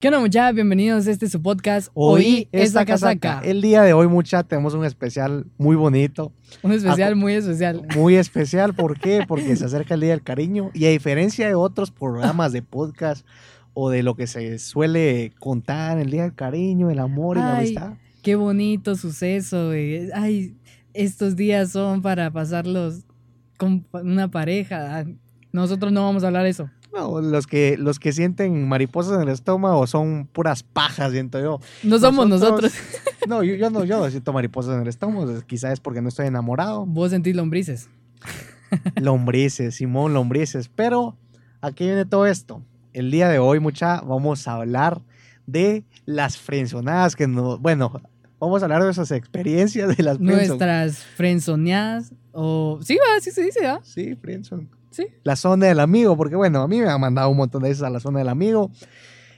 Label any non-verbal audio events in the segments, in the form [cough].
¿Qué onda, muchachos? Bienvenidos a este su podcast. Hoy esta casaca. El día de hoy, mucha, tenemos un especial muy bonito. Un especial muy especial. Muy especial, ¿por qué? Porque se acerca el Día del Cariño y a diferencia de otros programas de podcast o de lo que se suele contar, el Día del Cariño, el amor y la amistad. Qué bonito suceso. güey. Ay, estos días son para pasarlos con una pareja. Nosotros no vamos a hablar de eso. No, los que, los que sienten mariposas en el estómago son puras pajas, siento yo. No somos nosotros. [laughs] No, yo, yo no, yo no siento mariposas en el estómago. Quizás es porque no estoy enamorado. Vos sentís lombrices. [laughs] Lombrices, Simón, lombrices. Pero aquí viene todo esto. El día de hoy, mucha, vamos a hablar de las frenzonadas que no, bueno, vamos a hablar de esas experiencias de las. Nuestras frenzoneadas o sí, va, sí se dice, ¿ah? Sí, friendzone. Sí. La zona del amigo, porque bueno, a mí me han mandado un montón de veces a la zona del amigo.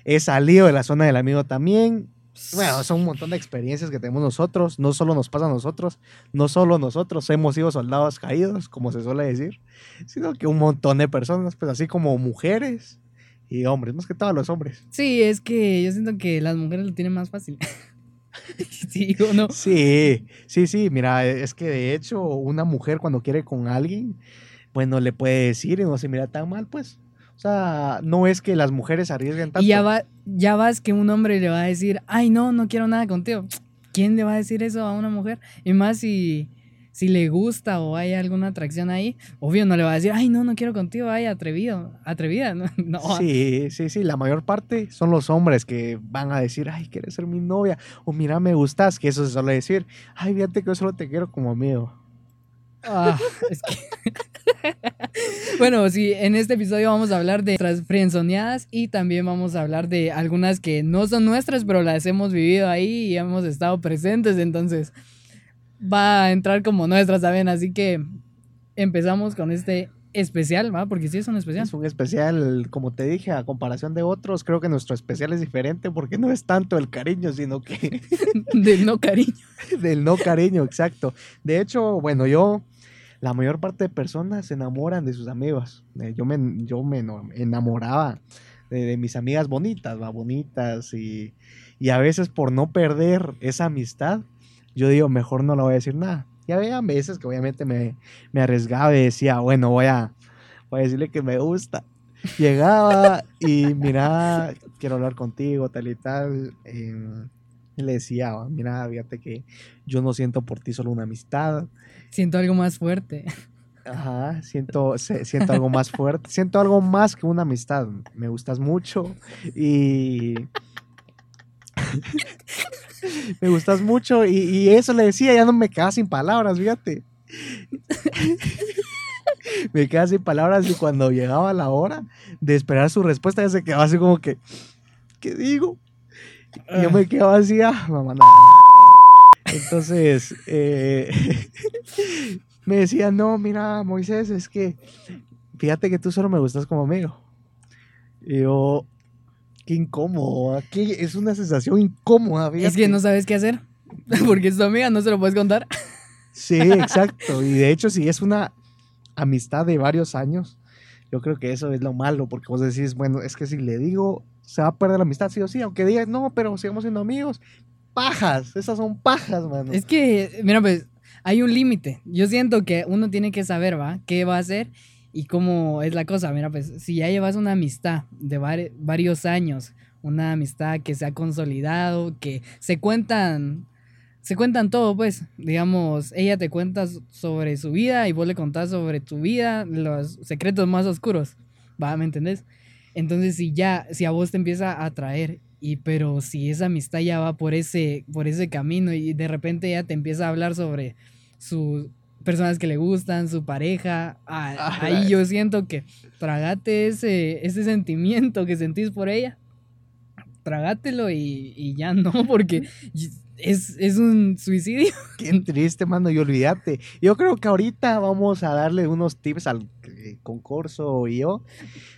He salido de la zona del amigo también. Bueno, son un montón de experiencias que tenemos nosotros. No solo nos pasa a nosotros, no solo nosotros hemos sido soldados caídos, como se suele decir, sino que un montón de personas, pues así como mujeres y hombres, más que todos los hombres. Sí, es que yo siento que las mujeres lo tienen más fácil. [laughs] sí o no. Sí, sí, sí. Mira, es que de hecho, una mujer cuando quiere con alguien bueno, le puede decir y no se mira tan mal, pues. O sea, no es que las mujeres arriesguen tanto. Y ya, va, ya vas que un hombre le va a decir, ay, no, no quiero nada contigo. [tsk] ¿Quién le va a decir eso a una mujer? Y más si, si le gusta o hay alguna atracción ahí, obvio no le va a decir, ay, no, no quiero contigo, ay, atrevido, atrevida. [laughs] No, Sí, sí, sí, la mayor parte son los hombres que van a decir, ay, quieres ser mi novia, o mira, me gustas, que eso se suele decir, ay, fíjate que yo solo te quiero como amigo. Ah, [laughs] es que... [laughs] bueno, sí, en este episodio vamos a hablar de nuestras friendzoneadas y también vamos a hablar de algunas que no son nuestras, pero las hemos vivido ahí y hemos estado presentes, entonces va a entrar como nuestras también, así que empezamos con este especial, ¿va? Porque sí es un especial. Es un especial, como te dije, a comparación de otros, creo que nuestro especial es diferente porque no es tanto el cariño, sino que... [laughs] Del no cariño. [laughs] Del no cariño, exacto. De hecho, bueno, yo la mayor parte de personas se enamoran de sus amigos. Eh, yo, me, yo me enamoraba de, mis amigas bonitas, bonitas, y, a veces por no perder esa amistad, yo digo, mejor no le voy a decir nada. Y había veces que obviamente me, me arriesgaba y decía, bueno, voy a, voy a decirle que me gusta. Llegaba y mira, quiero hablar contigo, tal y tal. Le decía, mira, fíjate que yo no siento por ti solo una amistad. Siento algo más fuerte. Ajá, siento, siento algo más fuerte, siento algo más que una amistad. Me gustas mucho y... [laughs] me gustas mucho y, eso le decía, ya no me quedaba sin palabras, fíjate. [laughs] me quedaba sin palabras y cuando llegaba la hora de esperar su respuesta ya se quedaba así como que, ¿qué digo? Y yo me quedaba así, ah, mamá, Entonces, eh, [laughs] me decía, no, mira, Moisés, es que fíjate que tú solo me gustas como amigo. Y yo, qué incómodo, aquí es una sensación incómoda. Es que no sabes qué hacer, [laughs] porque es tu amiga, no se lo puedes contar. Sí, exacto. Y de hecho, si es una amistad de varios años, yo creo que eso es lo malo, porque vos decís, bueno, es que si le digo, se va a perder la amistad, sí o sí, aunque digas, no, pero sigamos siendo amigos. Pajas, esas son pajas, mano. Es que, mira, pues, hay un límite. Yo siento que uno tiene que saber, ¿va? ¿Qué va a hacer? Y cómo es la cosa. Mira, pues, si ya llevas una amistad de varios años, una amistad que se ha consolidado, que se cuentan se cuentan todo, pues. Digamos, ella te cuenta sobre su vida y vos le contás sobre tu vida, los secretos más oscuros. ¿Va? ¿Me entendés? Entonces, si ya, si a vos te empieza a atraer, y pero si esa amistad ya va por ese, por ese camino y de repente ella te empieza a hablar sobre sus personas que le gustan, su pareja, ah, ahí yo siento que tragate ese, ese sentimiento que sentís por ella, tragátelo y, y ya no, [laughs] porque es, un suicidio. [laughs] Qué triste, mano, y olvídate. Yo creo que ahorita vamos a darle unos tips al eh, concurso y yo,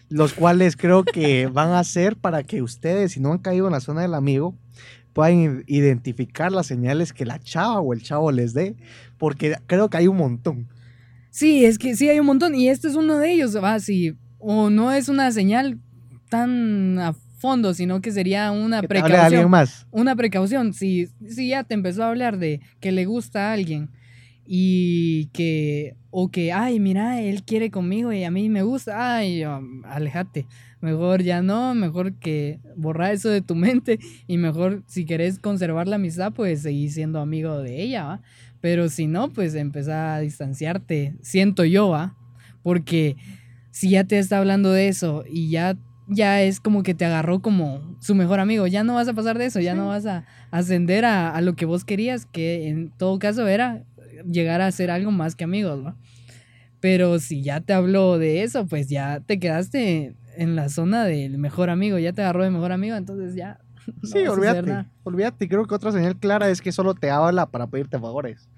los cuales creo que [laughs] van a ser para que ustedes, si no han caído en la zona del amigo, puedan identificar las señales que la chava o el chavo les dé, porque creo que hay un montón. Sí, es que sí hay un montón, y este es uno de ellos, va, si o no es una señal tan fondo, sino que sería una Que de alguien precaución. más. Una precaución. Si, si ya te empezó a hablar de que le gusta a alguien y que, o que, ay, mira, él quiere conmigo y a mí me gusta, ay, aléjate. Mejor ya no, mejor que borrar eso de tu mente y mejor si querés conservar la amistad, pues seguir siendo amigo de ella, ¿va? Pero si no, pues empezar a distanciarte, siento yo, ¿va? Porque si ya te está hablando de eso y ya, ya es como que te agarró como su mejor amigo, ya no vas a pasar de eso, ya no vas a ascender a, a lo que vos querías, que en todo caso era llegar a ser algo más que amigos, ¿va? Pero si ya te habló de eso, pues ya te quedaste en la zona del mejor amigo, ya te agarró de mejor amigo, entonces ya. [laughs] no Sí, olvídate. Olvídate. Creo que otra señal clara es que solo te habla para pedirte favores.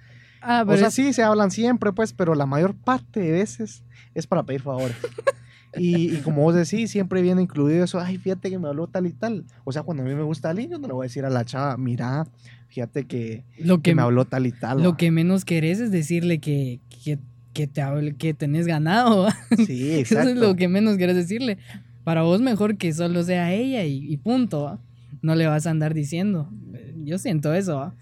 Ah, O pero sea, es- sí, se hablan siempre, pues, pero la mayor parte de veces es para pedir favores. [laughs] Y, y como vos decís, siempre viene incluido eso, ay, fíjate que me habló tal y tal. O sea, cuando a mí me gusta alguien, yo no le voy a decir a la chava, mira, fíjate que, lo que que me habló tal y tal. Lo va". que menos querés es decirle que, que, que te hable, que tenés ganado. ¿va? [laughs] Sí, Eso exacto. es lo que menos querés decirle. Para vos mejor que solo sea ella y, y punto. ¿va? No le vas a andar diciendo. Yo siento eso. ¿va?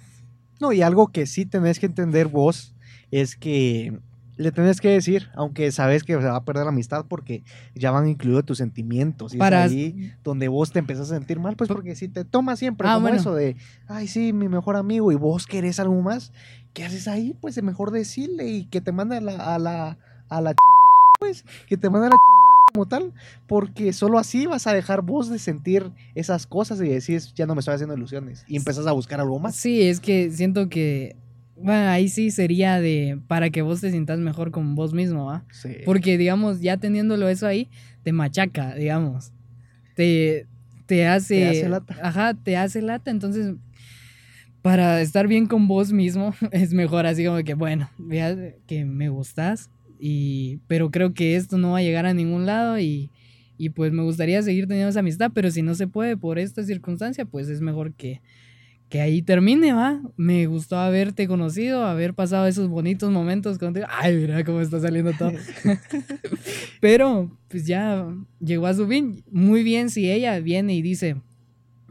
No, y algo que sí tenés que entender vos es que le tenés que decir, aunque sabes que se va a perder la amistad porque ya van incluidos tus sentimientos. Y Para- es ahí donde vos te empezás a sentir mal, pues porque si te tomas siempre Ah, como bueno. eso de, ay, sí, mi mejor amigo, y vos querés algo más, ¿qué haces ahí? Pues es mejor decirle y que te mande a la, a la, a la chingada, pues, que te mande a la chingada como tal, porque solo así vas a dejar vos de sentir esas cosas y decís, ya no me estoy haciendo ilusiones, y empezás a buscar algo más. Sí, es que siento que. Bueno, ahí sí sería de. Para que vos te sientas mejor con vos mismo, ¿va? Sí. Porque, digamos, ya teniéndolo eso ahí, te machaca, digamos. Te, te hace. Te hace lata. Ajá, te hace lata. Entonces, para estar bien con vos mismo, [laughs] es mejor así como que, bueno, vea que me gustas. Y, pero creo que esto no va a llegar a ningún lado y, y pues me gustaría seguir teniendo esa amistad, pero si no se puede por esta circunstancia, pues es mejor que, que ahí termine, ¿va? Me gustó haberte conocido, haber pasado esos bonitos momentos contigo. Ay, mira cómo está saliendo todo. [laughs] Pero, pues ya llegó a su fin. Muy bien si ella viene y dice,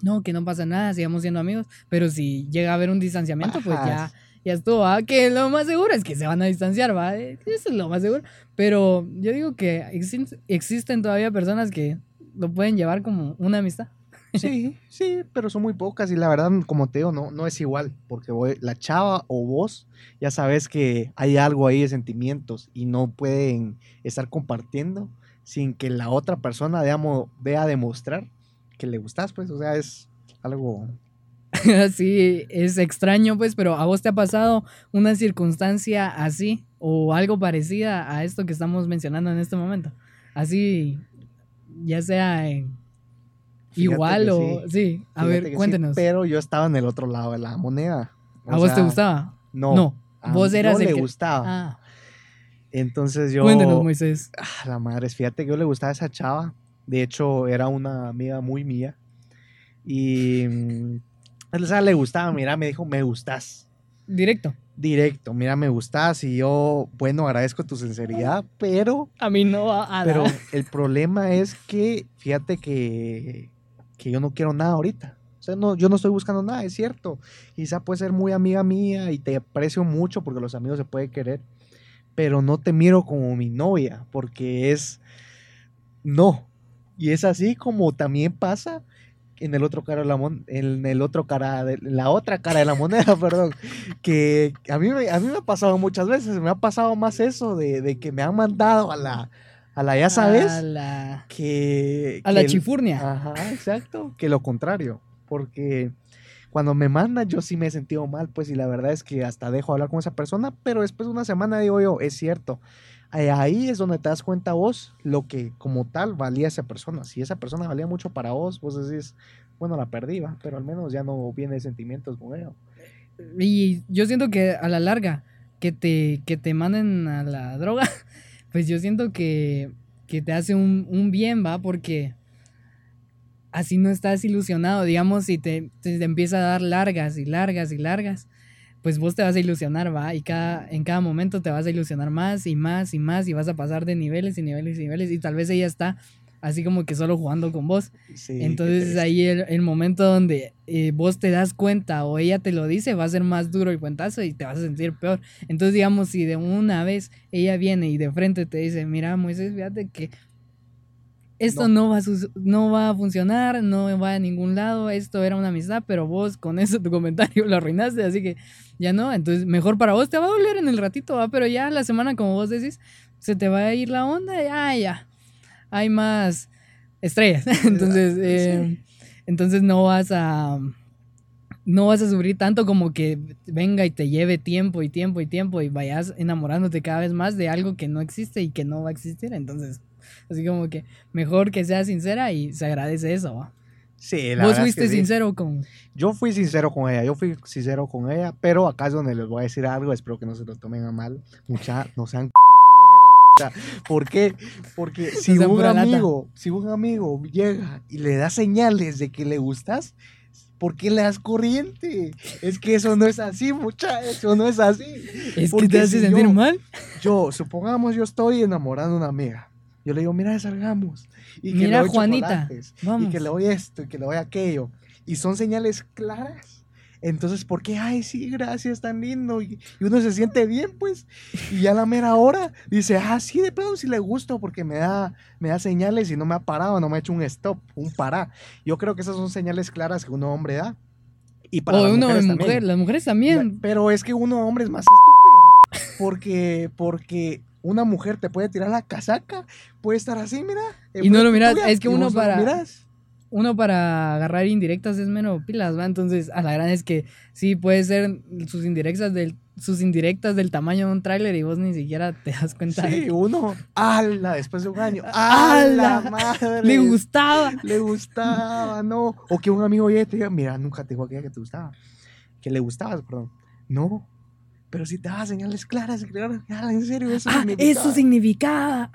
no, que no pasa nada, sigamos siendo amigos. Pero si llega a haber un distanciamiento, pues ya, ya estuvo, ¿va? Que lo más seguro es que se van a distanciar, ¿va? Eh, Eso es lo más seguro. Pero yo digo que existen todavía personas que lo pueden llevar como una amistad. Sí, sí, pero son muy pocas y la verdad, como te digo, no, no es igual, porque la chava o vos ya sabes que hay algo ahí de sentimientos y no pueden estar compartiendo sin que la otra persona veamos, vea demostrar que le gustas, pues, o sea, es algo... [laughs] Sí, es extraño, pues, pero ¿a vos te ha pasado una circunstancia así o algo parecida a esto que estamos mencionando en este momento? Así, ya sea en- Fíjate igual o... Sí, a fíjate ver, sí, cuéntenos. pero yo estaba en el otro lado de la moneda. o ¿A vos te gustaba? No. No, a vos eras no el le que- gustaba. Ah, Entonces yo... cuéntenos, Moisés. Ah, la madre, fíjate que yo le gustaba a esa chava. De hecho, era una amiga muy mía. Y. mm, O sea, le gustaba, mira, me dijo, me gustas. Directo. Directo, mira, me gustas. Y yo, bueno, agradezco tu sinceridad, pero. A mí no va a Pero el problema es que, fíjate que. Que yo no quiero nada ahorita. O sea, no, yo no estoy buscando nada, es cierto. Quizá puede ser muy amiga mía y te aprecio mucho porque los amigos se pueden querer. Pero no te miro como mi novia porque es. No. Y es así como también pasa en el otro cara de la mon- en el otro cara de la otra cara de la moneda, [laughs] perdón, que a mí me, a mí me ha pasado muchas veces, me ha pasado más eso de, de que me han mandado a la a la ya sabes A la, que a la el- chifurnia. Ajá, exacto, que lo contrario, porque cuando me mandan yo sí me he sentido mal, pues y la verdad es que hasta dejo hablar con esa persona, pero después de una semana digo yo, es cierto, eh, ahí es donde te das cuenta vos lo que como tal valía esa persona, si esa persona valía mucho para vos, vos decís, bueno, la perdí, va, pero al menos ya no viene sentimientos con ella. Y yo siento que a la larga, que te, que te manden a la droga, [laughs] pues yo siento que, que te hace un, un bien, ¿va? Porque así no estás ilusionado, digamos, si te, te, empieza a dar largas y largas y largas, pues vos te vas a ilusionar, ¿va? Y cada, en cada momento te vas a ilusionar más y más y más y vas a pasar de niveles y niveles y niveles y tal vez ella está así como que solo jugando con vos. Sí, Entonces ahí el, el momento donde eh, vos te das cuenta o ella te lo dice va a ser más duro el cuentazo y te vas a sentir peor. Entonces digamos si de una vez ella viene y de frente te dice, mira Moisés, fíjate que esto no, va, a no va a funcionar, no va a ningún lado, esto era una amistad, pero vos con eso tu comentario [laughs] lo arruinaste, así que ya no, entonces mejor para vos te va a doler en el ratito, ¿va? pero ya la semana como vos decís, se te va a ir la onda, ya, ya, hay más estrellas, [laughs] entonces, eh, entonces no vas a... No vas a sufrir tanto como que venga y te lleve tiempo y tiempo y tiempo y vayas enamorándote cada vez más de algo que no existe y que no va a existir. Entonces, así como que mejor que seas sincera y se agradece eso. ¿va? Sí, la Vos es fuiste que sí. sincero con... Yo fui sincero con ella, yo fui sincero con ella, pero acá es donde les voy a decir algo, espero que no se lo tomen a mal. Mucha, no sean mucha. ¿Por qué? Porque [laughs] si un amigo, si un amigo llega y le da señales de que le gustas, ¿por qué le das corriente? Es que eso no es así, mucha, eso no es así. Es que Porque te hace si sentir yo- mal. Yo, supongamos, yo estoy enamorando a una amiga. Yo le digo, mira, salgamos. Y que le doy Juanita, Y que le doy esto y que le doy aquello. Y son señales claras. Entonces, ¿por qué? Ay, sí, gracias, tan lindo. Y, y uno se siente bien, pues. Y ya a la mera hora dice, ah, sí, de plano sí le gusto porque me da, me da señales y no me ha parado, no me ha hecho un stop, un pará. Yo creo que esas son señales claras que un hombre da. Y para o las uno mujeres de también. mujer, las mujeres también. Pero es que uno hombre es más estúpido. Porque, porque una mujer te puede tirar la casaca, puede estar así, mira. Y no lo miras, tuya, es que uno lo para- miras. Uno para agarrar indirectas es menos pilas, ¿va? Entonces, a la gran es que sí puede ser sus indirectas del, sus indirectas del tamaño de un tráiler y vos ni siquiera te das cuenta. Sí, de- uno, ala, después de un año, [laughs] ¡Ala! [laughs] madre. Le gustaba. Le gustaba, no. O que un amigo llegue y te diga, mira, nunca te dijo aquella que te gustaba. Que le gustabas, perdón. No. Pero si te daba señales claras, claro, ala, en serio, eso Ah, eso significaba.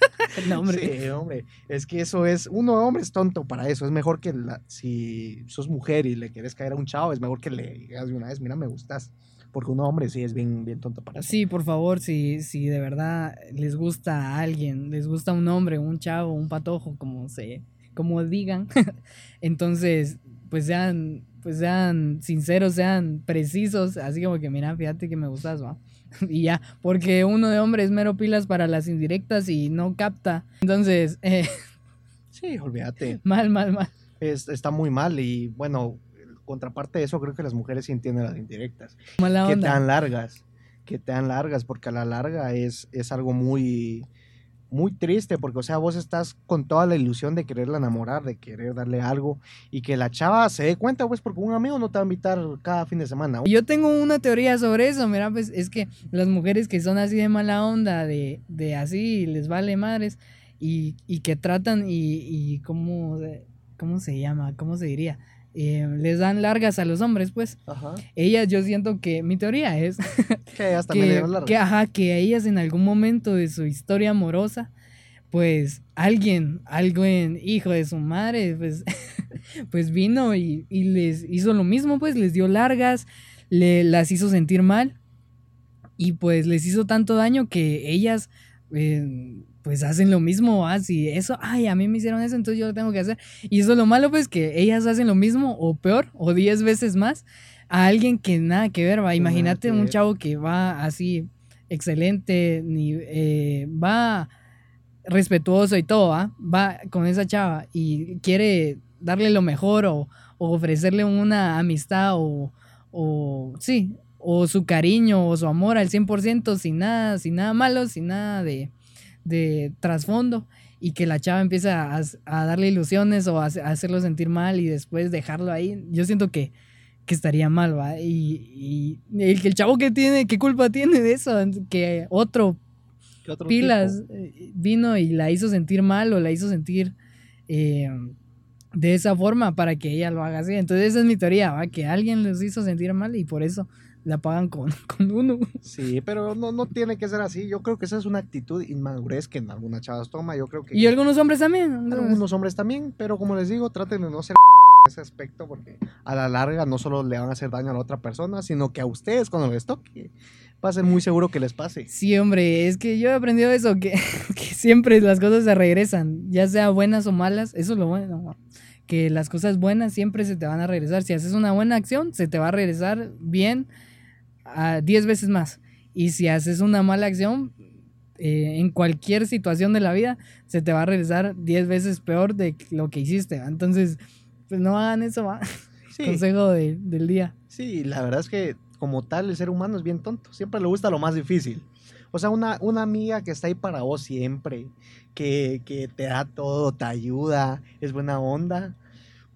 [laughs] no, hombre. Sí, hombre. Es que eso es. Uno, hombre, es tonto para eso. Es mejor que la- si sos mujer y le quieres caer a un chavo, es mejor que le digas de una vez, mira, me gustas. Porque un hombre sí es bien, bien tonto para eso. Sí, por favor, si, si de verdad les gusta a alguien, les gusta un hombre, un chavo, un patojo, como se, como digan, [laughs] entonces, pues sean, pues sean sinceros, sean precisos, así como que mira, fíjate que me gustas, ¿va? [laughs] Y ya, porque uno de hombre es mero pilas para las indirectas y no capta. Entonces, eh, Sí, olvídate. [laughs] mal, mal, mal. Es- está muy mal. Y bueno, contraparte de eso, creo que las mujeres sí entienden las indirectas. Mala que te onda. dan largas. Que te dan largas, porque a la larga es, es algo muy. Muy triste, porque, o sea, vos estás con toda la ilusión de quererla enamorar, de querer darle algo, y que la chava se dé cuenta, pues, porque un amigo no te va a invitar cada fin de semana. Yo tengo una teoría sobre eso, mira, pues es que las mujeres que son así de mala onda, de, de así, les vale madres, y, y que tratan y, y ¿cómo, ¿cómo se llama? ¿Cómo se diría? Eh, les dan largas a los hombres, pues. Ajá. Ellas, yo siento que, mi teoría es [laughs] Que ellas también le que, dieron largas. que, ajá, que a ellas en algún momento de su historia amorosa, pues alguien, alguien, hijo de su madre, pues, [laughs] pues vino y, y les hizo lo mismo, pues les dio largas, le, las hizo sentir mal y pues les hizo tanto daño que ellas eh, pues hacen lo mismo, así eso, ay, a mí me hicieron eso, entonces yo lo tengo que hacer. Y eso es lo malo, pues que ellas hacen lo mismo o peor o diez veces más a alguien que nada que ver, va. Imagínate un chavo que va así excelente, ni, eh, va respetuoso y todo, ¿va? va con esa chava y quiere darle lo mejor o, o ofrecerle una amistad o, o sí, o su cariño o su amor al 100% sin nada, sin nada malo, sin nada de, de trasfondo y que la chava empieza a, a darle ilusiones o a, hace- a hacerlo sentir mal y después dejarlo ahí, yo siento que, que estaría mal, ¿va? Y, y el, el chavo que tiene, ¿qué culpa tiene de eso? Que otro ¿Qué otro pilas tipo? eh, vino y la hizo sentir mal o la hizo sentir eh, de esa forma para que ella lo haga así. Entonces esa es mi teoría, ¿va? que alguien los hizo sentir mal y por eso la pagan con, [laughs] con uno. Sí, pero no, no tiene que ser así. Yo creo que esa es una actitud inmadurez que en algunas chavas toma. Yo creo que Y algunos hombres también. algunos hombres también, pero como les digo, traten de no ser culeros ese aspecto porque a la larga no solo le van a hacer daño a la otra persona, sino que a ustedes cuando les toque va a ser muy seguro que les pase. Sí, hombre, es que yo he aprendido eso, que, [laughs] que siempre las cosas se regresan, ya sea buenas o malas, eso es lo bueno, que las cosas buenas siempre se te van a regresar. Si haces una buena acción, se te va a regresar bien a 10 veces más. Y si haces una mala acción, eh, en cualquier situación de la vida, se te va a regresar 10 veces peor de lo que hiciste. ¿va? Entonces, pues no hagan eso, ¿va? [laughs] Sí. Consejo de- del día. Sí, la verdad es que como tal el ser humano es bien tonto, siempre le gusta lo más difícil. O sea, una, una amiga que está ahí para vos siempre, que, que te da todo, te ayuda, es buena onda.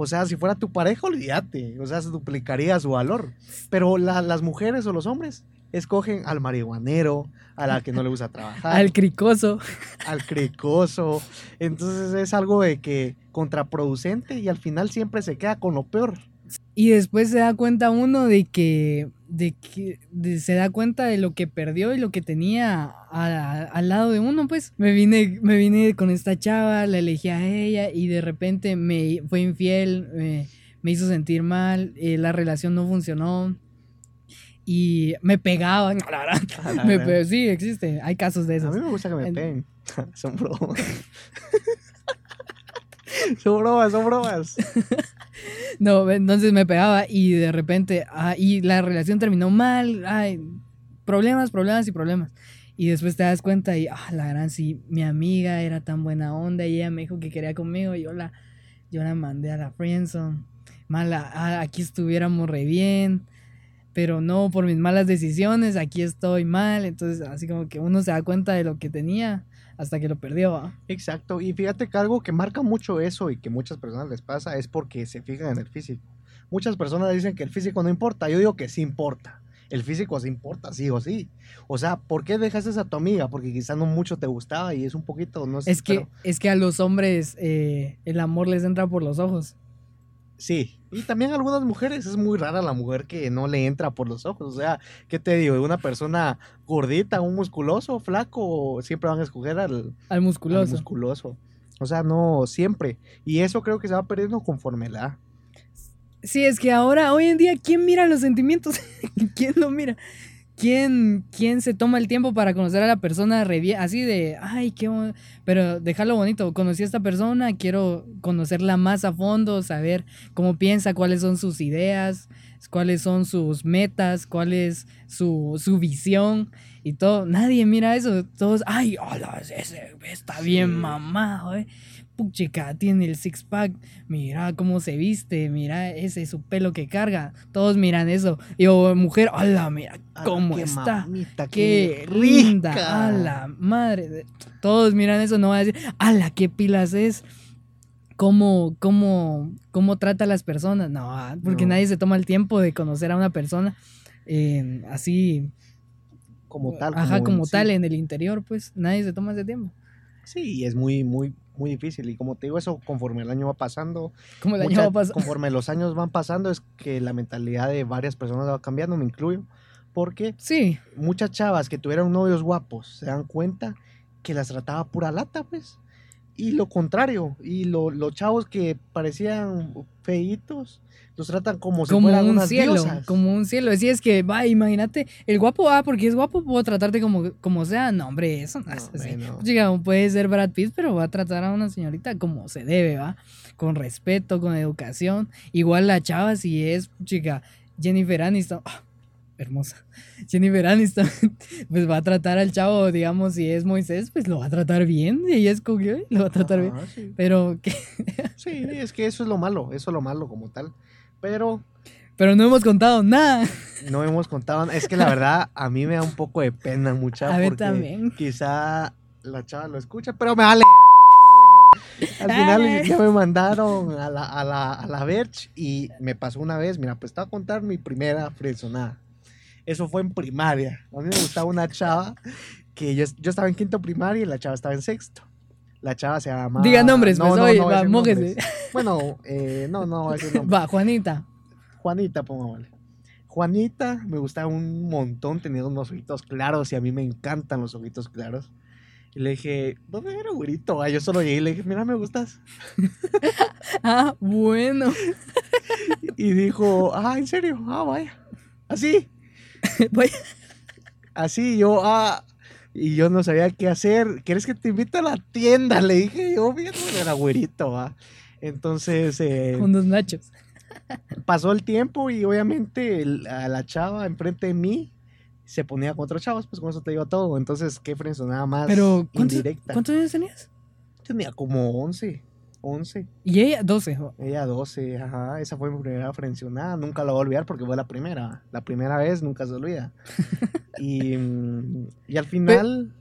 O sea, si fuera tu pareja, olvídate. O sea, se duplicaría su valor. Pero la- las mujeres o los hombres escogen al marihuanero, a la que no le gusta [laughs] trabajar, Al cricoso. al cricoso. Entonces es algo de que contraproducente y al final siempre se queda con lo peor. Y después se da cuenta uno de que, de que de- se da cuenta de lo que perdió y lo que tenía a- a- al lado de uno, pues. Me vine, me vine con esta chava, la elegí a ella y de repente me fue infiel, me, me hizo sentir mal, eh, la relación no funcionó y me pegaban. A [laughs] la Me sí, existe, hay casos de A esos. mí me gusta que me En- peguen. [laughs] son bromas. [laughs] [laughs] son bromas, son bromas. [laughs] No, entonces me pegaba y de repente, ah, y la relación terminó mal, ay, problemas, problemas y problemas. Y después te das cuenta y, ah, la gran, sí, mi amiga era tan buena onda y ella me dijo que quería conmigo y yo la, yo la mandé a la friendzone. Mala, ah, aquí estuviéramos re bien, pero no, por mis malas decisiones, aquí estoy mal. Entonces, así como que uno se da cuenta de lo que tenía hasta que lo perdió. ¿va? Exacto. Y fíjate que algo que marca mucho eso y que muchas personas les pasa es porque se fijan en el físico. Muchas personas dicen que el físico no importa. Yo digo que sí importa. El físico sí importa, sí o sí. O sea, ¿por qué dejaste a tu amiga? Porque quizá no mucho te gustaba y es un poquito, no sé. Es que, pero- es que a los hombres eh, el amor les entra por los ojos. Sí, y también algunas mujeres, es muy rara la mujer que no le entra por los ojos. O sea, ¿qué te digo? Una persona gordita, un musculoso, flaco, siempre van a escoger al, Al al musculoso. musculoso. O sea, no siempre. Y eso creo que se va perdiendo conforme la. Sí, es que ahora, hoy en día, ¿quién mira los sentimientos? [laughs] ¿Quién lo mira? ¿Quién, ¿Quién se toma el tiempo para conocer a la persona? Así de, ay, qué bon-". Pero dejarlo bonito. Conocí a esta persona, quiero conocerla más a fondo, saber cómo piensa, cuáles son sus ideas, cuáles son sus metas, cuál es su, su visión y todo. Nadie mira eso. Todos, ay, hola, ese está bien mamado, eh. Puchica, tiene el six pack. Mira cómo se viste, mira ese su pelo que carga. Todos miran eso. Y o mujer, hola, mira cómo qué está. mamita, Qué rica. linda, a la madre. Todos miran eso, no van a decir, ala, qué pilas es. Cómo, cómo, cómo trata a las personas. No, ah, porque No. nadie se toma el tiempo de conocer a una persona eh, así, Como tal. ajá, como sí. tal en el interior, pues nadie se toma ese tiempo. Sí, es muy, muy, muy difícil. Y como te digo, eso conforme el año va pasando, Como el año mucha- va a pasar. conforme los años van pasando, es que la mentalidad de varias personas va cambiando, me incluyo. Porque Sí, muchas chavas que tuvieron novios guapos se dan cuenta que las trataba pura lata, pues. Y lo contrario, y lo- los chavos que parecían feitos, los tratan como si como fueran un unas cielo, diosas. como un cielo. Así es que, va, imagínate, el guapo, ah, porque es guapo, puedo tratarte como, como sea. No, hombre, eso no, No, es así. no. Chica, puede ser Brad Pitt, pero va a tratar a una señorita como se debe, ¿va? Con respeto, con educación. Igual la chava, si es, chica, Jennifer Aniston. ah, hermosa. Jennifer Aniston, pues va a tratar al chavo, digamos, si es Moisés, pues lo va a tratar bien. Y ella escogió y lo va a tratar bien. Sí. Pero, que, [laughs] Sí, es que eso es lo malo, eso es lo malo como tal. Pero pero no hemos contado nada. no hemos contado, es que la verdad a mí me da un poco de pena mucha A ver, porque también. quizá la chava lo escucha, pero me vale. [laughs] Al final ya me mandaron a la, a la, a la Verge y me pasó una vez, mira, pues te voy a contar mi primera fresonada. Eso fue en primaria. A mí me gustaba una chava que yo, yo estaba en quinto primaria y la chava estaba en sexto. La chava se llama... Diga nombres, pues, oye, voy a va, nombres. Bueno, eh, no, no. Va, Juanita. Juanita, pongámosle. Juanita me gustaba un montón, tenía unos ojitos claros y a mí me encantan los ojitos claros. Y le dije, ¿dónde era güerito? Ah, yo solo llegué y le dije, mira, me gustas. [laughs] Ah, bueno. Y dijo, ah, ¿en serio? Ah, vaya. Así, [laughs] Voy- así, yo, ah. Y yo no sabía qué hacer. ¿Quieres que te invite a la tienda? Le dije yo, bien, era güerito, ah. Entonces, eh, Unos nachos. pasó el tiempo y obviamente el- a la chava enfrente de mí se ponía con otros chavos, pues con eso te digo todo. Entonces, qué nada más Pero, ¿cuántos, indirecta. ¿cuántos años tenías? Tenía como 11, 11. Y ella, 12. jo- Ella 12, ajá. Esa fue mi primera frencionada. Nunca la voy a olvidar porque fue la primera. La primera vez nunca se olvida. [laughs] y, mm, y al final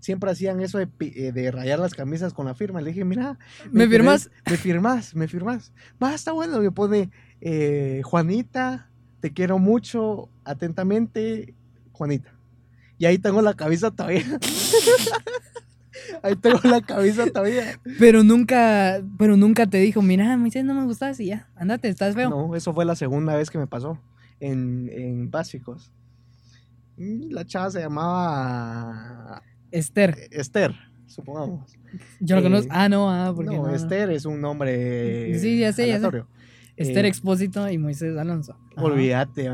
siempre hacían eso de, eh, de rayar las camisas con la firma. Le dije, mira, ¿Me querés- firmas? Me firmas, me firmas. Va, está bueno. Me pone eh, Juanita, te quiero mucho, atentamente, Juanita. Y ahí tengo la camisa todavía. [laughs] ahí tengo la camisa todavía. Pero nunca, pero nunca te dijo, mira, Moisés, no me gustas y ya, andate, estás feo. No, eso fue la segunda vez que me pasó en, en básicos. Mm, La chava se llamaba Esther, Esther, supongamos. yo lo eh, conozco. Ah, no, ah, porque No, no, no. Esther es un nombre Sí, ya sé, ya sé. Esther Eh, Expósito y Moisés Alonso. Olvídate.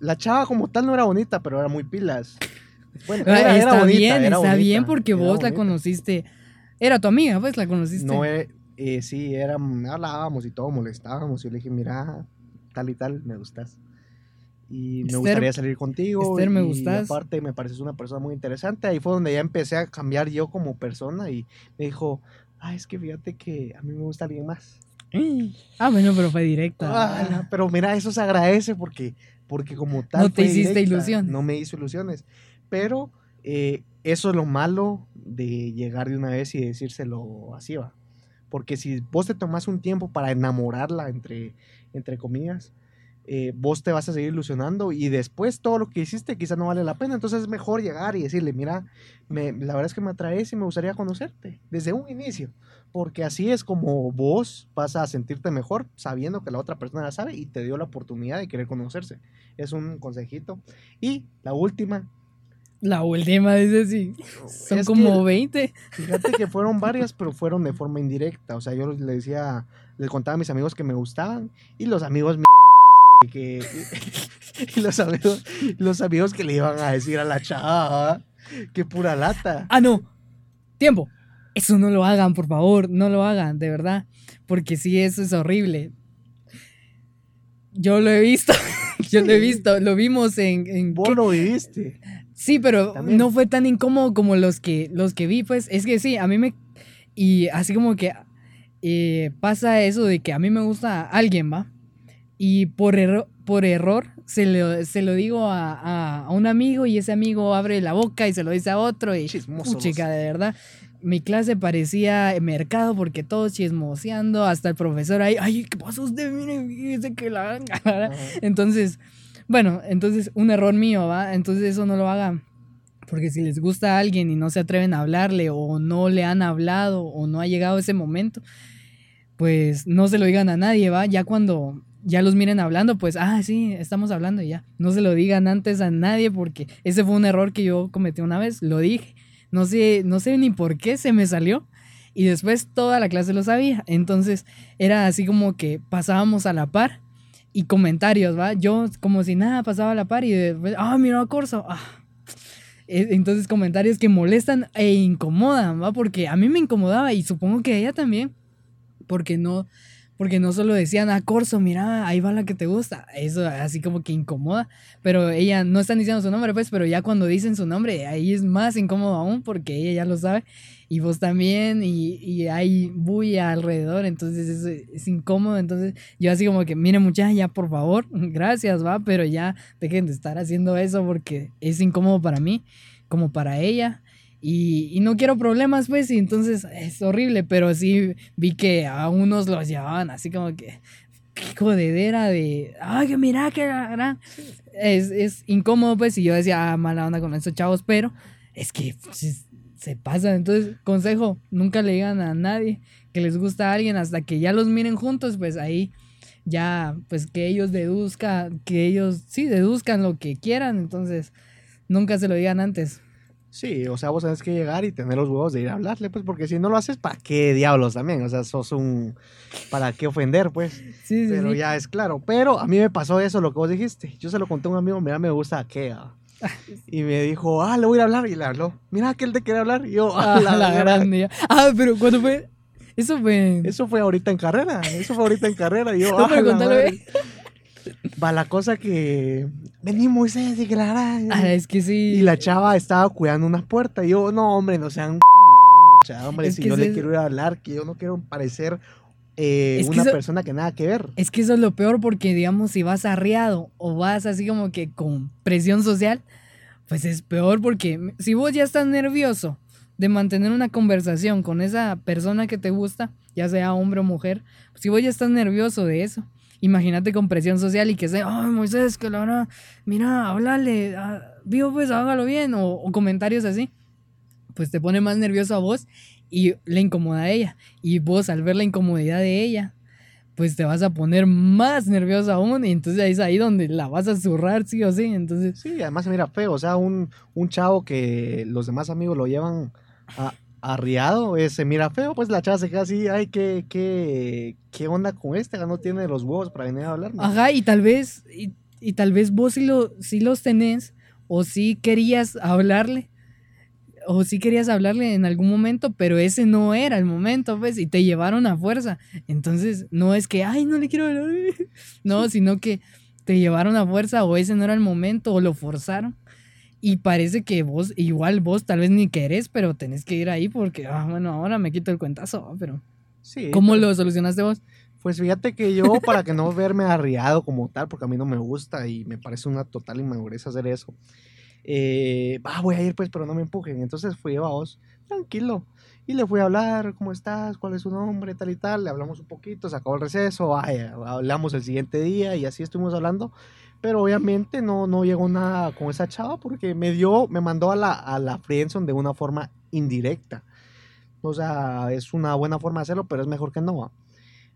La chava como tal no era bonita, pero era muy pilas. Bueno, era, era está bonita, bien, era está bonita, bien porque vos la bonita. conociste. Era tu amiga, pues la conociste. No, eh, eh, sí, era, hablábamos y todo, molestábamos. Y le dije, mira, tal y tal, me gustas. Y me Esther- gustaría salir contigo. Esther, me y gustas. aparte, me pareces una persona muy interesante. Ahí fue donde ya empecé a cambiar yo como persona. Y me dijo, ah, es que fíjate que a mí me gusta alguien más. [gasps] Ah, bueno, pero fue directa. Ah, no, pero mira, eso se agradece porque, porque como tal. No te hiciste directa, ilusiones. No me hizo ilusiones. Pero eh, eso es lo malo de llegar de una vez y decírselo así va. Porque si vos te tomas un tiempo para enamorarla, entre, entre comillas, eh, vos te vas a seguir ilusionando y después todo lo que hiciste quizá no vale la pena. Entonces es mejor llegar y decirle, mira, me- la verdad es que me atraes y me gustaría conocerte desde un inicio. Porque así es como vos vas a sentirte mejor sabiendo que la otra persona la sabe y te dio la oportunidad de querer conocerse. Es un consejito. Y la última. La última, dice sí. Son es como que 20. Fíjate que fueron varias, pero fueron de forma indirecta. O sea, yo le decía, les contaba a mis amigos que me gustaban y los amigos mierdas que, que- [laughs] y los amigos, los amigos que le iban a decir a la chava, qué pura lata. Ah, no. Tiempo. Eso no lo hagan, por favor. No lo hagan, de verdad. Porque sí, eso es horrible. Yo lo he visto. [laughs] Yo lo he visto. Lo vimos en. en Vos ¿qué? lo viviste. Sí, pero También. no fue tan incómodo como los que, los que vi, pues. Es que sí, a mí me. Y así como que eh, pasa eso de que a mí me gusta alguien, ¿va? Y por, erro- por error se lo, se lo digo a, a- a un amigo y ese amigo abre la boca y se lo dice a otro. Y Chismosos. chica, de verdad. Mi clase parecía mercado porque todos chismoseando, hasta el profesor ahí, ay, ¿qué pasa usted? Mire, fíjese que la van a ganar". Ajá. Entonces, bueno, entonces un error mío, ¿va? Entonces eso no lo hagan. Porque si les gusta a alguien y no se atreven a hablarle o no le han hablado o no ha llegado ese momento, pues no se lo digan a nadie, ¿va? Ya cuando ya los miren hablando, pues, ah, sí, estamos hablando y ya. No se lo digan antes a nadie porque ese fue un error que yo cometí una vez, lo dije. No sé, no sé ni por qué se me salió. Y después toda la clase lo sabía. Entonces era así como que pasábamos a la par y comentarios, ¿va? Yo como si nada pasaba a la par y después, ah, mira a Corso. Ah. E- Entonces comentarios que molestan e incomodan, ¿va? Porque a mí me incomodaba y supongo que ella también. Porque no, porque no solo decían, ah, Corso, mira, ahí va la que te gusta. Eso así como que incomoda. Pero ella no están diciendo su nombre, pues, pero ya cuando dicen su nombre, ahí es más incómodo aún porque ella ya lo sabe. Y vos también, y, y hay bulla alrededor, entonces es, es incómodo. Entonces yo así como que, mire muchacha, ya por favor, [laughs] gracias, va, pero ya dejen de estar haciendo eso porque es incómodo para mí, como para ella. Y, y no quiero problemas, pues, y entonces es horrible, pero sí vi que a unos los llevaban así como que qué jodedera de, ay, que mira, que la gran-". Es, es incómodo, pues, y yo decía, ah, mala onda con esos chavos, pero es que pues, se pasan. Entonces, consejo, nunca le digan a nadie que les gusta a alguien hasta que ya los miren juntos, pues ahí ya, pues que ellos deduzcan, que ellos, sí, deduzcan lo que quieran, entonces, nunca se lo digan antes. Sí, o sea, vos tenés que llegar y tener los huevos de ir a hablarle, pues, porque si no lo haces, ¿para qué diablos también? O sea, sos un... ¿Para qué ofender, pues? Sí, sí, Pero sí. ya es claro. Pero a mí me pasó eso, lo que vos dijiste. Yo se lo conté a un amigo, mira, me gusta aquella. Y me dijo, ah, le voy a ir a hablar. Y le habló, mira, que él te quiere hablar. Y yo, Ah, ah, la, grande. Ah, pero cuando fue. Eso fue. Eso fue ahorita en carrera. Eso fue ahorita en carrera. Y yo, [laughs] No, ah, pero la contalo, eh. Va la cosa que vení Moisés y que la gran- Ah, es que sí. Y la chava estaba cuidando una puerta. Y yo, no, hombre, no sean mucha, hombre. Es si yo le es- quiero ir a hablar, que yo no quiero parecer eh, que una eso- persona que nada que ver. Es que eso es lo peor porque, digamos, si vas arriado o vas así como que con presión social, pues es peor porque si vos ya estás nervioso de mantener una conversación con esa persona que te gusta, ya sea hombre o mujer, si vos ya estás nervioso de eso, imagínate con presión social y que sea, ay Moisés, que la verdad, mira, háblale, ah, vivo pues, hágalo bien, o, comentarios así, pues te pone más nervioso a vos y le incomoda a ella. Y vos al ver la incomodidad de ella, pues te vas a poner más nervioso aún y entonces es ahí donde la vas a zurrar sí o sí. Entonces, Sí, además se mira feo. O sea, un, un chavo que los demás amigos lo llevan a, arriado, eh, se mira feo. Pues la chava se queda así, ay, ¿qué, qué, qué onda con este? No tiene los huevos para venir a hablarme. ajá, y tal vez, y, y tal vez vos sí, lo, sí los tenés o sí querías hablarle. O sí querías hablarle en algún momento, pero ese no era el momento, pues, y te llevaron a fuerza. Entonces, no es que, ay, no le quiero hablar. [laughs] No, sino que te llevaron a fuerza o ese no era el momento o lo forzaron. Y parece que vos, igual vos tal vez ni querés, pero tenés que ir ahí porque, ah, bueno, ahora me quito el cuentazo, pero Sí. ¿cómo pero- lo solucionaste vos? Pues fíjate que yo, para que no verme arriado como tal, porque a mí no me gusta y me parece una total inmadurez hacer eso, eh, ah, voy a ir pues, pero no me empujen. Entonces fui a vos, tranquilo. Y le fui a hablar, ¿cómo estás? ¿Cuál es su nombre? Tal y tal. Le hablamos un poquito, se acabó el receso, vaya, hablamos el siguiente día y así estuvimos hablando. Pero obviamente no, no llegó nada con esa chava porque me dio, me mandó a la, a la de una forma indirecta. O sea, es una buena forma de hacerlo, pero es mejor que no.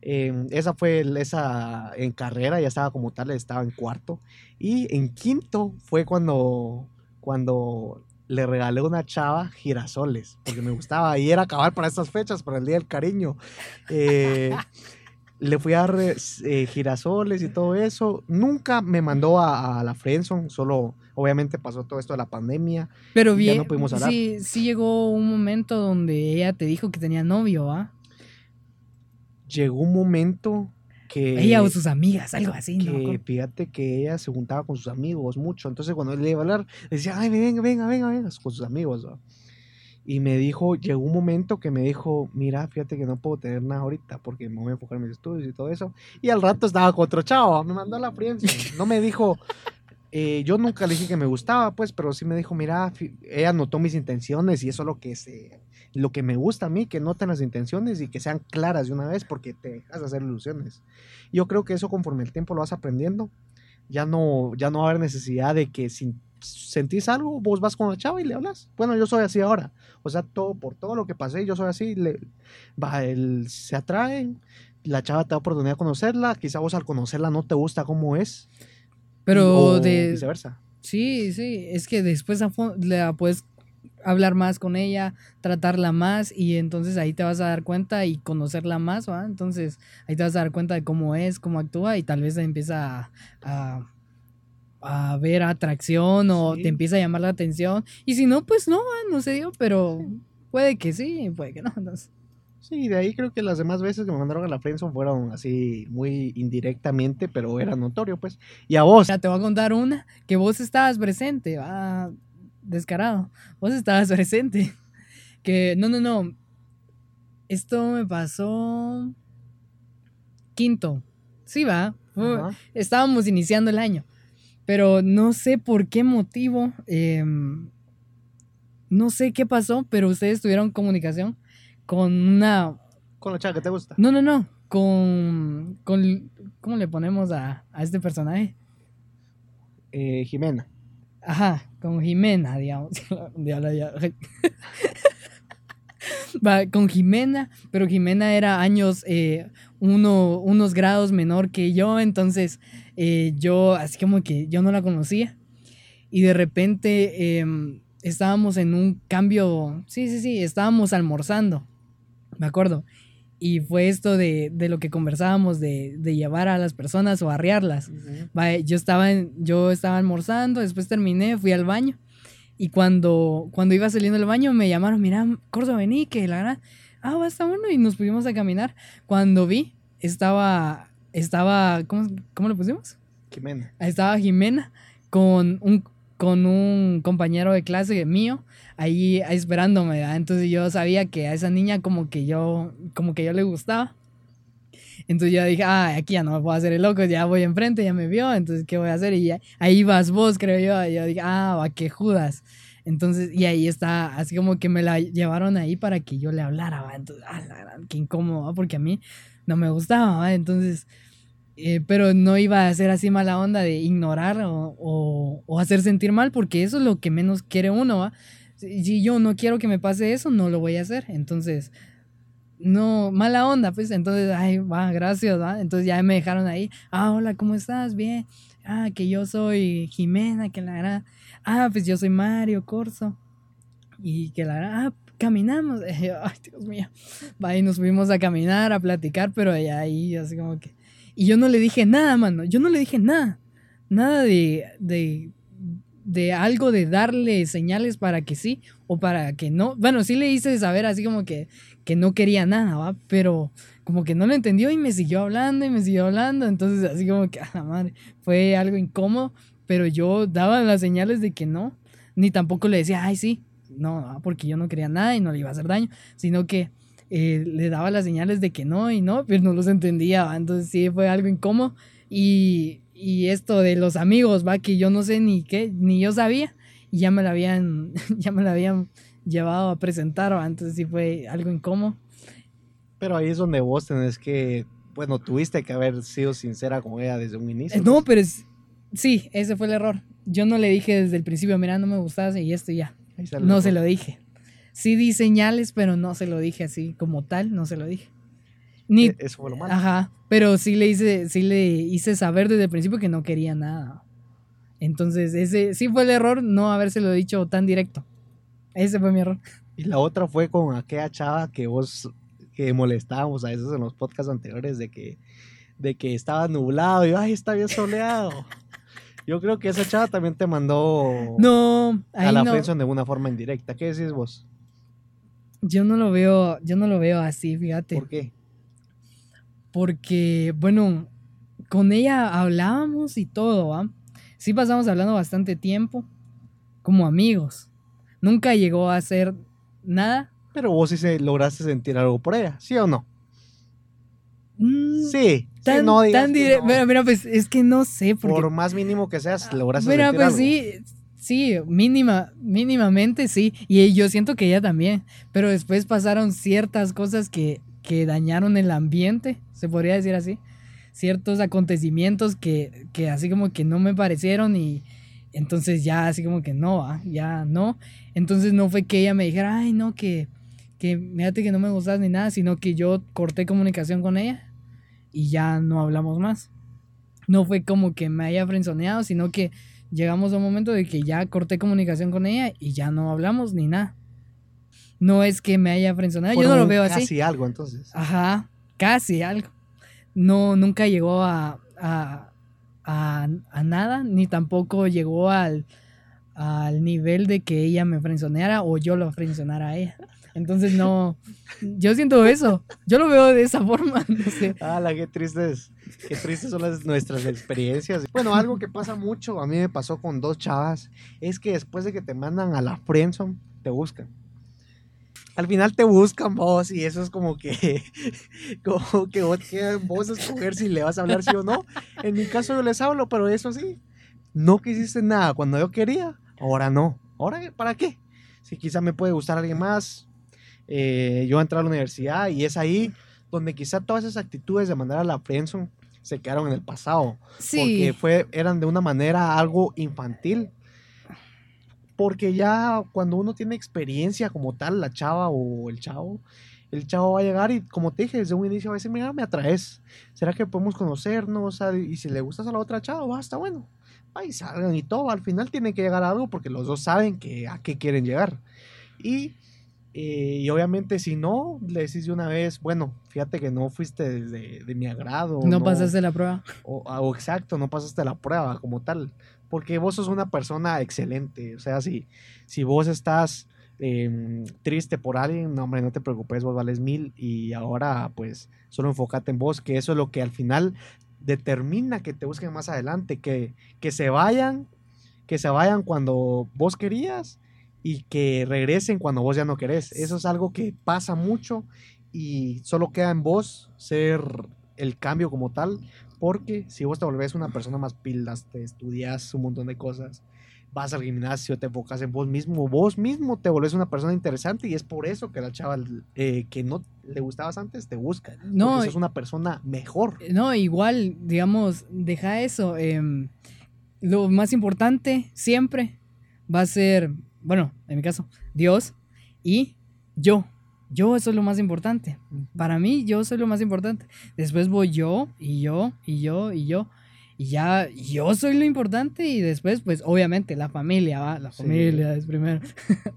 Eh, esa fue esa en carrera, ya estaba como tal, estaba en cuarto. Y en quinto fue cuando, cuando le regalé una chava girasoles, porque me gustaba y era acabar para estas fechas, para el Día del Cariño. Eh, [laughs] le fui a dar eh, girasoles y todo eso. Nunca me mandó a, a la Friendzone, solo obviamente pasó todo esto de la pandemia. Pero Ya bien, no pudimos hablar. sí, sí llegó un momento donde ella te dijo que tenía novio, ¿ah? Llegó un momento que... ella o sus amigas, algo así, ¿no? que Con- fíjate que ella se juntaba con sus amigos mucho. Entonces, cuando él le iba a hablar, decía, ay, venga, venga, venga, venga, con sus amigos. ¿va? Y me dijo, llegó un momento que me dijo, mira, fíjate que no puedo tener nada ahorita porque me voy a enfocar en mis estudios y todo eso. Y al rato estaba con otro chavo, me mandó a la prensa. No me dijo, [laughs] eh, yo nunca le dije que me gustaba, pues, pero sí me dijo, mira, ella notó mis intenciones y eso es lo que se, lo que me gusta a mí, que noten las intenciones y que sean claras de una vez porque te dejas hacer ilusiones. Yo creo que eso conforme el tiempo lo vas aprendiendo, ya no, ya no va a haber necesidad de que si sentís algo, vos vas con la chava y le hablas. Bueno, yo soy así ahora. O sea, todo por todo lo que pasé, yo soy así. Le, va, el- se atraen, la chava te da oportunidad de conocerla, quizá vos al conocerla no te gusta cómo es. Pero o de... viceversa. Sí, sí, es que después la puedes hablar más con ella, tratarla más y entonces ahí te vas a dar cuenta y conocerla más, ¿va? Entonces ahí te vas a dar cuenta de cómo es, cómo actúa y tal vez empieza a, a, a ver atracción o Sí. te empieza a llamar la atención y si no, pues no, ¿va? no se dio, pero puede que sí, puede que no. Entonces, Sí, de ahí creo que las demás veces que me mandaron a la friendzone fueron así muy indirectamente, pero era notorio, pues. Y a vos, ya te voy a contar una que vos estabas presente, va descarado. Vos estabas [laughs] presente. Que no, no, no. Esto me pasó quinto. Sí, va. Estábamos iniciando el año. Pero no sé por qué motivo. em, no sé qué pasó, pero ustedes tuvieron comunicación con una. con la chava que te gusta. No, no, no. Con. con ¿Cómo le ponemos a, a este personaje? Eh, Jimena. Ajá, con Jimena, digamos. [laughs] [laughs] Con Jimena, pero Jimena era años, eh, uno, unos grados menor que yo, entonces eh, yo, así como que yo no la conocía. Y de repente em, estábamos en un cambio, sí, sí, sí, estábamos almorzando, me acuerdo. Y fue esto de, de lo que conversábamos, de, de, llevar a las personas o arrearlas. yo, estaba en, yo estaba almorzando, después terminé, fui al baño. Y cuando, cuando iba saliendo del baño me llamaron, mira, Corso, vení, que la verdad, ah, basta uno. Y nos pusimos a caminar. Cuando vi, estaba, estaba, ¿cómo, cómo lo pusimos? Jimena. Estaba Jimena con un, con un compañero de clase mío ahí esperándome, entonces yo sabía que a esa niña como que yo, como que yo le gustaba. Entonces yo dije, ah, aquí ya no me puedo hacer el loco, ya voy enfrente, ya me vio, entonces ¿qué voy a hacer? Y ahí vas vos, creo yo. Y yo dije, ah, va que Judas. Entonces, y ahí está, así como que me la llevaron ahí para que yo le hablara, ¿va? Entonces, ah, la qué incómodo, porque a mí no me gustaba, ¿va? Entonces, eh, pero no iba a ser así mala onda de ignorar o, o, hacer sentir mal, porque eso es lo que menos quiere uno, ¿va? Si yo no quiero que me pase eso, no lo voy a hacer. Entonces, no, mala onda, pues. Entonces, ay, va, gracias, ¿va? Entonces ya me dejaron ahí. Ah, hola, ¿cómo estás? Bien. Ah, que yo soy Jimena, que la verdad. Ah, pues yo soy Mario Corso. Y que la verdad, ah, caminamos. [laughs] ay, Dios mío. Va, y nos fuimos a caminar, a platicar, pero ahí, así como que. Y yo no le dije nada, mano. Yo no le dije nada. Nada de, de de algo de darle señales para que sí o para que no. Bueno, sí le hice saber así como que, que no quería nada, ¿va? Pero como que no lo entendió y me siguió hablando y me siguió hablando. Entonces así como que, [laughs] a la madre, fue algo incómodo. Pero yo daba las señales de que no. Ni tampoco le decía, ay, sí. No, porque yo no quería nada y no le iba a hacer daño. Sino que eh, le daba las señales de que no y no, pero no los entendía. Entonces sí fue algo incómodo. Y y esto de los amigos, va, que yo no sé ni qué, ni yo sabía, y ya me la habían, [laughs] ya me la habían llevado a presentar, ¿va? entonces sí fue algo incómodo. Pero ahí es donde vos tenés que, bueno, tuviste que haber sido sincera con ella desde un inicio. No, pero es, sí, ese fue el error. Yo no le dije desde el principio, mira, no me gustas y esto ya. No se lo dije. Sí di señales, pero no se lo dije así como tal, no se lo dije. Ni, e, Eso fue lo malo. Ajá, pero sí le hice, sí le hice saber desde el principio que no quería nada. Entonces, ese sí fue el error no habérselo dicho tan directo. Ese fue mi error. Y la otra fue con aquella chava que vos que molestábamos a veces en los podcasts anteriores de que de que estaba nublado y ay, está bien soleado. [laughs] Yo creo que esa chava también te mandó no, a la no. de una forma indirecta. ¿Qué decís vos? Yo no lo veo, yo no lo veo así, fíjate. ¿Por qué? porque, bueno, con ella hablábamos y todo, ¿va? Sí pasamos hablando bastante tiempo, como amigos. Nunca llegó a hacer nada. Pero vos sí se lograste sentir algo por ella, ¿sí o no? Mm, sí, tan, no tan directo. Mira, mira, pues es que no sé. Porque... Por más mínimo que seas, lograste mira, sentir pues sí, sí, mínima, mínimamente sí. Y yo siento que ella también. Pero después pasaron ciertas cosas que que dañaron el ambiente, se podría decir así. Ciertos acontecimientos que, que así como que no me parecieron y entonces ya así como que no, ya no. Entonces no fue que ella me dijera, ay, no, que, que fíjate que no me gustas ni nada, sino que yo corté comunicación con ella y ya no hablamos más. No fue como que me haya frenzoneado, sino que llegamos a un momento de que ya corté comunicación con ella y ya no hablamos ni nada. No es que me haya frencionado, yo no lo veo así. Casi algo, entonces. Ajá, casi algo. No, nunca llegó a, a, a, nada, ni tampoco llegó al, al nivel de que ella me frenzoneara o yo lo frencionara a ella. Entonces no, yo siento eso, yo lo veo de esa forma, [laughs] no sé. Ah, la qué tristes, qué tristes son las, nuestras experiencias. Bueno, algo que pasa mucho, a mí me pasó con dos chavas, es que después de que te mandan a la friendzone, te buscan al final te buscan vos y eso es como que, [laughs] como que vos, vos escoger si le vas a hablar sí o no. En mi caso yo les hablo, pero eso sí, no quisiste nada cuando yo quería, ahora no. ¿Ahora para qué? Si quizá me puede gustar alguien más, eh, yo entré a la universidad y es ahí donde quizá todas esas actitudes de mandar a la prensa se quedaron en el pasado. Sí. Porque fue, eran de una manera algo infantil porque ya cuando uno tiene experiencia como tal, la chava o el chavo, el chavo va a llegar y, como te dije, desde un inicio va a decir, mira, me atraes. ¿Será que podemos conocernos? Y si le gustas a la otra chava, va, está bueno. Ahí salgan y todo. Al final tienen que llegar a algo porque los dos saben que a qué quieren llegar. Y, eh, y obviamente, si no, le decís de una vez, bueno, fíjate que no fuiste de, de mi agrado. No pasaste la prueba. O, o exacto, no pasaste la prueba como tal. Porque vos sos una persona excelente. O sea, si, si vos estás em, triste por alguien, no, hombre, no te preocupes, vos vales mil. Y ahora, pues, solo enfócate en vos, que eso es lo que al final determina que te busquen más adelante. Que, que se vayan, que se vayan cuando vos querías y que regresen cuando vos ya no querés. Eso es algo que pasa mucho y solo queda en vos ser el cambio como tal, porque si vos te volvés una persona más pilas, te estudias un montón de cosas, vas al gimnasio, te enfocas en vos mismo, vos mismo te volvés una persona interesante y es por eso que la chava eh, que no le gustabas antes te busca. No, sos una persona mejor. No, igual, digamos, deja eso. em, lo más importante siempre va a ser, bueno, en mi caso, Dios y yo. Yo eso es lo más importante. Para mí, yo soy lo más importante. Después voy yo y yo y yo y yo. Y ya yo soy lo importante y después, pues obviamente la familia, ¿va? La Sí. familia es primero.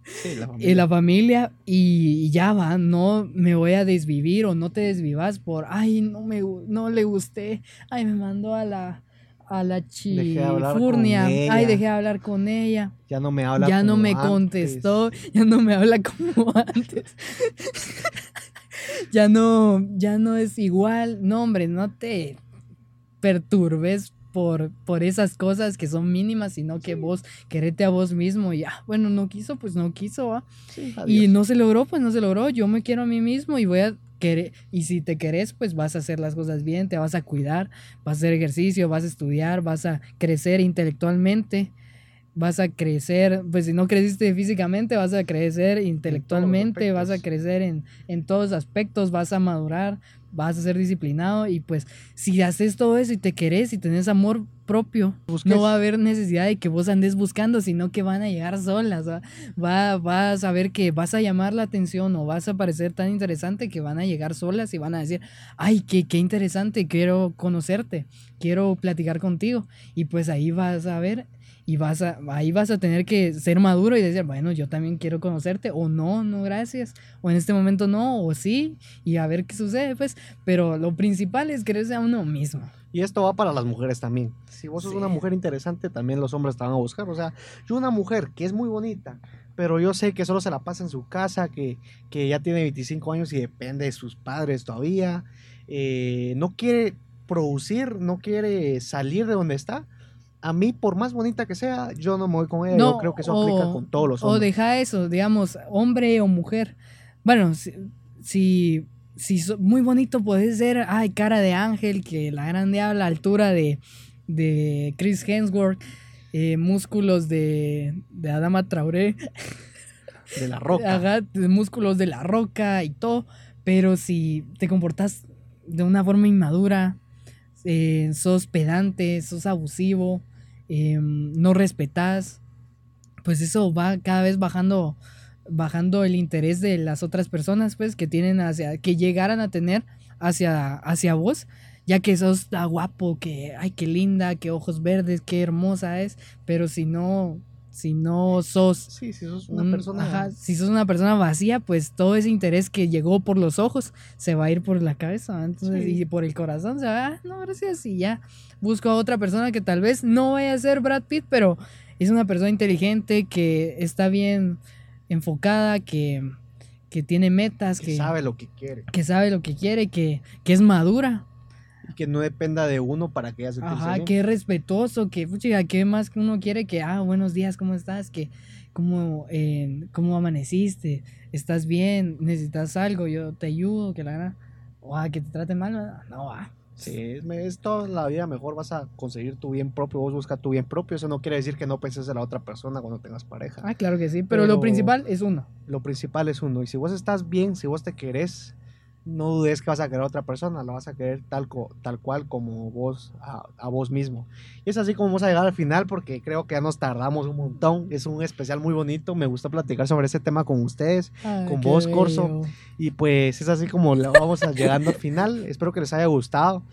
Sí, la [laughs] Y familia. la familia y, y ya va, no me voy a desvivir o no te desvivas por, ay, no me no le gusté, ay, me mandó a la a la de chifurnia, ay, dejé de hablar con ella, ya no me habla ya no me antes. contestó, ya no me habla como [laughs] antes. ya no, ya no es igual. No, hombre, no te perturbes por, por esas cosas que son mínimas, sino que vos querete a vos mismo y ah, bueno, no quiso, pues no quiso. Sí, Y no se logró, pues no se logró. Yo me quiero a mí mismo y voy a Y si te querés, pues vas a hacer las cosas bien, te vas a cuidar, vas a hacer ejercicio, vas a estudiar, vas a crecer intelectualmente, vas a crecer, pues si no creciste físicamente, vas a crecer intelectualmente, vas a crecer en, en todos aspectos, vas a madurar, vas a ser disciplinado. Y pues si haces todo eso y te querés y tenés amor propio, Busques- no va a haber necesidad de que vos andes buscando, sino que van a llegar solas. ¿va? Va, vas a ver que vas a llamar la atención o vas a parecer tan interesante que van a llegar solas y van a decir, ay, qué, qué interesante, quiero conocerte, quiero platicar contigo. Y pues ahí vas a ver y vas a, ahí vas a tener que ser maduro y decir, bueno, yo también quiero conocerte, o no, no, gracias, o en este momento no, o sí, y a ver qué sucede, pues. Pero lo principal es quererse a uno mismo. Y esto va para las mujeres también. Si vos sos Sí. una mujer interesante, también los hombres te van a buscar. O sea, yo una mujer que es muy bonita, pero yo sé que solo se la pasa en su casa, que, que ya tiene 25 años y depende de sus padres todavía, eh, no quiere producir, no quiere salir de donde está. A mí, por más bonita que sea, yo no me voy con ella. yo creo que eso aplica con todos los O hombres. deja eso, digamos, hombre o mujer. Bueno, si, si, si so- muy bonito puede ser, ay, cara de ángel, que la gran diabla, altura de, de Chris Hemsworth, eh, músculos de, de Adama Traoré, De la roca. ajá, músculos de la roca y todo, pero si te comportas de una forma inmadura, eh, sos pedante, sos abusivo, eh, no respetas, pues eso va cada vez bajando bajando el interés de las otras personas pues que tienen hacia que llegaran a tener hacia hacia vos ya que sos tan guapo que ay qué linda qué ojos verdes qué hermosa es pero si no si no sos Sí, si sos una un- persona. ajá, si sos una persona vacía, pues todo ese interés que llegó por los ojos se va a ir por la cabeza, entonces, Sí. y por el corazón se va, "Ah, no, gracias, y ya busco a otra persona que tal vez no vaya a ser Brad Pitt, pero es una persona inteligente, que está bien enfocada, que, que tiene metas, que que, sabe lo que quiere. que sabe lo que quiere, que, que es madura, que no dependa de uno para que ella se Ajá, que es respetuoso, que, puchiga, ¿qué más que uno quiere? Que, ah, buenos días, ¿cómo estás? Que, ¿cómo, eh, ¿cómo amaneciste? ¿Estás bien? ¿Necesitas algo? Yo te ayudo, que la gana. O ah, que te trate mal, no, ah. Sí, es, toda la vida mejor vas a conseguir tu bien propio, vos buscas tu bien propio, eso no quiere decir que no penses en la otra persona cuando tengas pareja. Ah, claro que sí, pero, lo Pero- principal es uno. Lo principal es uno, y si vos estás bien, si vos te querés, no dudes que vas a querer a otra persona, la vas a querer tal, co- tal cual como vos, a, a vos mismo. Y es así como vamos a llegar al final porque creo que ya nos tardamos un montón. Es un especial muy bonito, me gusta platicar sobre ese tema con ustedes. Ay, con vos, Corso. bello. Y pues es así como vamos a- llegando al final. Espero que les haya gustado.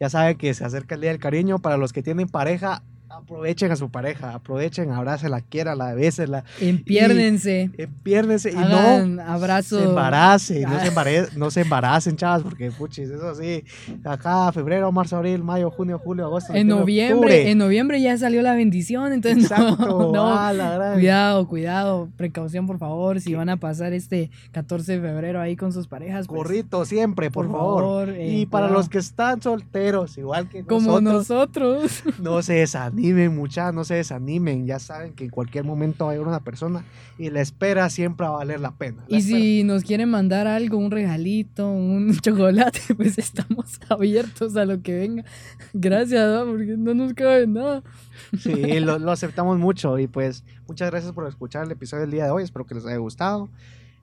Ya saben que se acerca el Día del Cariño. Para los que tienen pareja, aprovechen a su pareja. Aprovechen, abrácenla, quiérala, bésela. Empiérdense. Eh, piérdense y no Hagan abrazos. se embaracen. No Ah. se, embare- no se embaracen, chavas, porque puchis, eso sí. Acá, febrero, marzo, abril, mayo, junio, julio, agosto. En noviembre, octubre. en noviembre ya salió la bendición, entonces no, Exacto. [laughs] no. ah, la Cuidado, cuidado, precaución por favor, si van a pasar este 14 de febrero ahí con sus parejas, pues, Gorrito siempre, por, por favor. favor, eh, y para cuidado. los que están solteros, igual que como nosotros, nosotros. No se [laughs] desanimen, muchachos, no se desanimen. Ya saben que en cualquier momento va a haber una persona y la espera siempre va a valer la pena. La Y espera. si nos quieren mandar algo, un regalito, un [laughs] chocolate, pues estamos [laughs] abiertos a lo que venga. Gracias, ¿no? porque no nos cabe nada. Sí, lo, lo aceptamos mucho. Y pues, muchas gracias por escuchar el episodio del día de hoy. Espero que les haya gustado.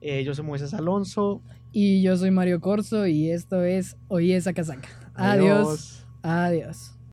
Eh, yo soy Moisés Alonso. Y yo soy Mario Corso y esto es Oye esa casaca. Adiós. Adiós.